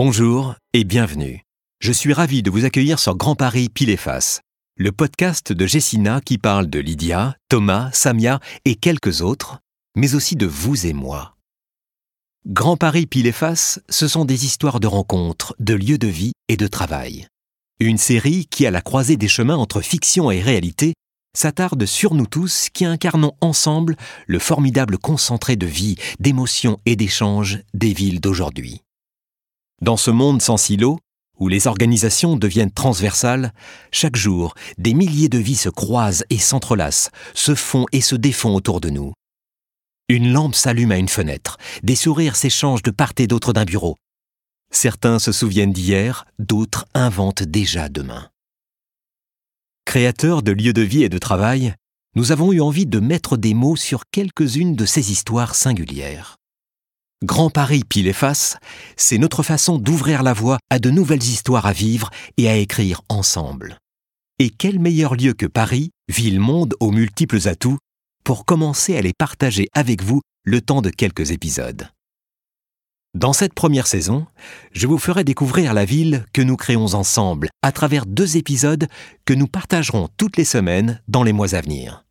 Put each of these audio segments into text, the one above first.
Bonjour et bienvenue. Je suis ravi de vous accueillir sur Grand Paris Pile et Face, le podcast de Jessina qui parle de Lydia, Thomas, Samia et quelques autres, mais aussi de vous et moi. Grand Paris Pile et Face, ce sont des histoires de rencontres, de lieux de vie et de travail. Une série qui, à la croisée des chemins entre fiction et réalité, s'attarde sur nous tous qui incarnons ensemble le formidable concentré de vie, d'émotions et d'échanges des villes d'aujourd'hui. Dans ce monde sans silo, où les organisations deviennent transversales, chaque jour, des milliers de vies se croisent et s'entrelacent, se font et se défont autour de nous. Une lampe s'allume à une fenêtre, des sourires s'échangent de part et d'autre d'un bureau. Certains se souviennent d'hier, d'autres inventent déjà demain. Créateurs de lieux de vie et de travail, nous avons eu envie de mettre des mots sur quelques-unes de ces histoires singulières. Grand Paris pile et face, c'est notre façon d'ouvrir la voie à de nouvelles histoires à vivre et à écrire ensemble. Et quel meilleur lieu que Paris, ville-monde aux multiples atouts, pour commencer à les partager avec vous le temps de quelques épisodes. Dans cette première saison, je vous ferai découvrir la ville que nous créons ensemble à travers deux épisodes que nous partagerons toutes les semaines dans les mois à venir.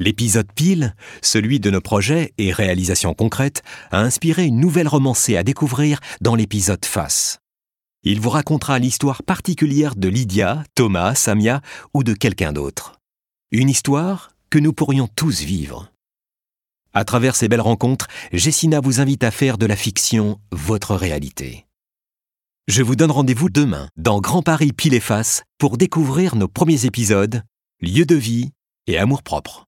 L'épisode Pile, celui de nos projets et réalisations concrètes, a inspiré une nouvelle romancée à découvrir dans l'épisode Face. Il vous racontera l'histoire particulière de Lydia, Thomas, Samia ou de quelqu'un d'autre. Une histoire que nous pourrions tous vivre. À travers ces belles rencontres, Jessina vous invite à faire de la fiction votre réalité. Je vous donne rendez-vous demain dans Grand Paris Pile et Face pour découvrir nos premiers épisodes, lieux de vie et amour propre.